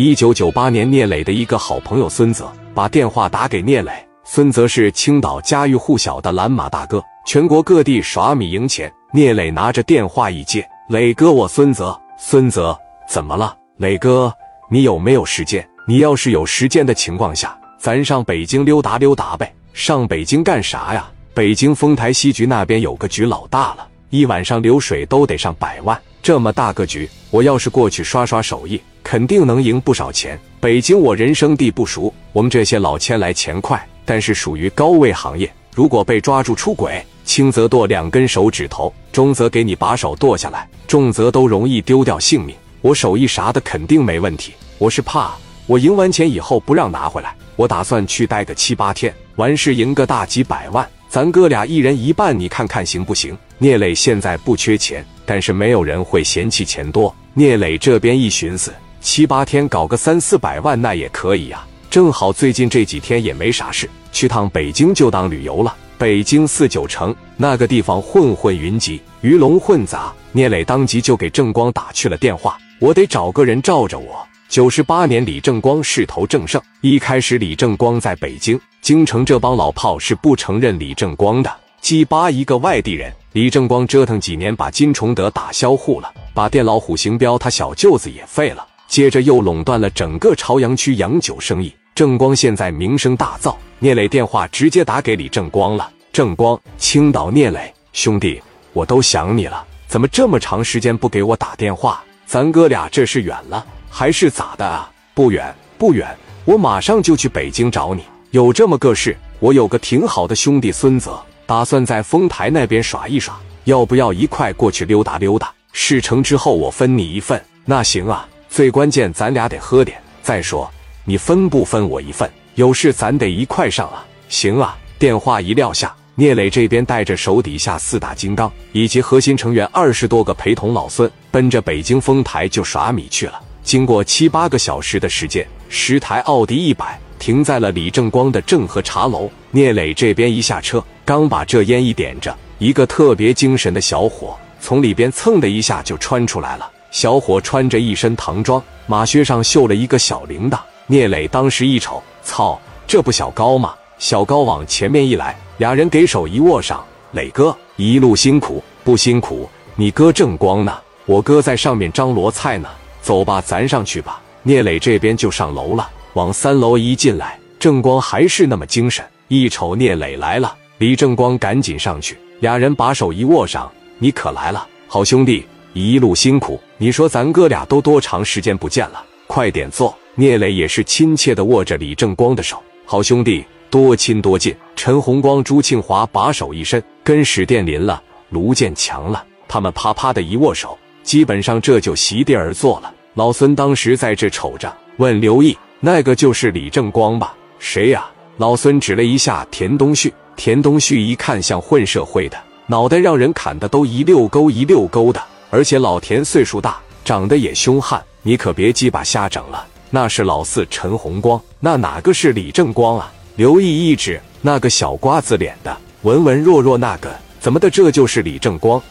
一九九八年，聂磊的一个好朋友孙泽把电话打给聂磊。孙泽是青岛家喻户晓的蓝马大哥，全国各地耍米赢钱。聂磊拿着电话一接：“磊哥，我孙泽。”孙泽怎么了？磊哥，你有没有时间？你要是有时间的情况下，咱上北京溜达溜达呗。上北京干啥呀？北京丰台西局那边有个局老大了，一晚上流水都得上百万。这么大个局，我要是过去刷刷手艺，肯定能赢不少钱。北京我人生地不熟，我们这些老千来钱快，但是属于高位行业。如果被抓住出轨，轻则剁两根手指头，中则给你把手剁下来，重则都容易丢掉性命。我手艺啥的肯定没问题，我是怕我赢完钱以后不让拿回来。我打算去待个七八天，完事赢个大几百万，咱哥俩一人一半，你看看行不行？聂磊现在不缺钱。但是没有人会嫌弃钱多。聂磊这边一寻思，七八天搞个三四百万那也可以呀。正好最近这几天也没啥事，去趟北京就当旅游了。北京四九城那个地方混混云集，鱼龙混杂。聂磊当即就给郑光打去了电话，我得找个人罩着我。九十八年，李正光势头正盛。一开始，李正光在北京京城这帮老炮是不承认李正光的。鸡巴一个外地人，李正光折腾几年，把金崇德打销户了，把电老虎邢彪他小舅子也废了，接着又垄断了整个朝阳区洋酒生意。正光现在名声大噪，聂磊电话直接打给李正光了。正光，青岛聂磊兄弟，我都想你了，怎么这么长时间不给我打电话？咱哥俩这是远了还是咋的啊？不远不远，我马上就去北京找你。有这么个事，我有个挺好的兄弟孙泽。打算在丰台那边耍一耍，要不要一块过去溜达溜达？事成之后我分你一份。那行啊，最关键咱俩得喝点。再说你分不分我一份？有事咱得一块上啊。行啊。电话一撂下，聂磊这边带着手底下四大金刚以及核心成员二十多个陪同老孙，奔着北京丰台就耍米去了。经过七八个小时的时间，十台奥迪一百停在了李正光的正和茶楼。聂磊这边一下车。刚把这烟一点着，一个特别精神的小伙从里边蹭的一下就穿出来了。小伙穿着一身唐装，马靴上绣了一个小铃铛。聂磊当时一瞅，操，这不小高吗？小高往前面一来，俩人给手一握上。磊哥，一路辛苦，不辛苦？你哥正光呢？我哥在上面张罗菜呢。走吧，咱上去吧。聂磊这边就上楼了，往三楼一进来，正光还是那么精神。一瞅聂磊来了。李正光赶紧上去，俩人把手一握上，你可来了，好兄弟，一路辛苦。你说咱哥俩都多长时间不见了？快点坐。聂磊也是亲切的握着李正光的手，好兄弟，多亲多近。陈洪光、朱庆华把手一伸，跟史殿林了、卢建强了，他们啪啪的一握手，基本上这就席地而坐了。老孙当时在这瞅着，问刘毅：“那个就是李正光吧？”“谁呀？”老孙指了一下田东旭。田东旭一看像混社会的，脑袋让人砍的都一溜沟一溜沟的，而且老田岁数大，长得也凶悍，你可别鸡巴瞎整了。那是老四陈红光，那哪个是李正光啊？刘毅一指那个小瓜子脸的，文文弱弱那个，怎么的？这就是李正光。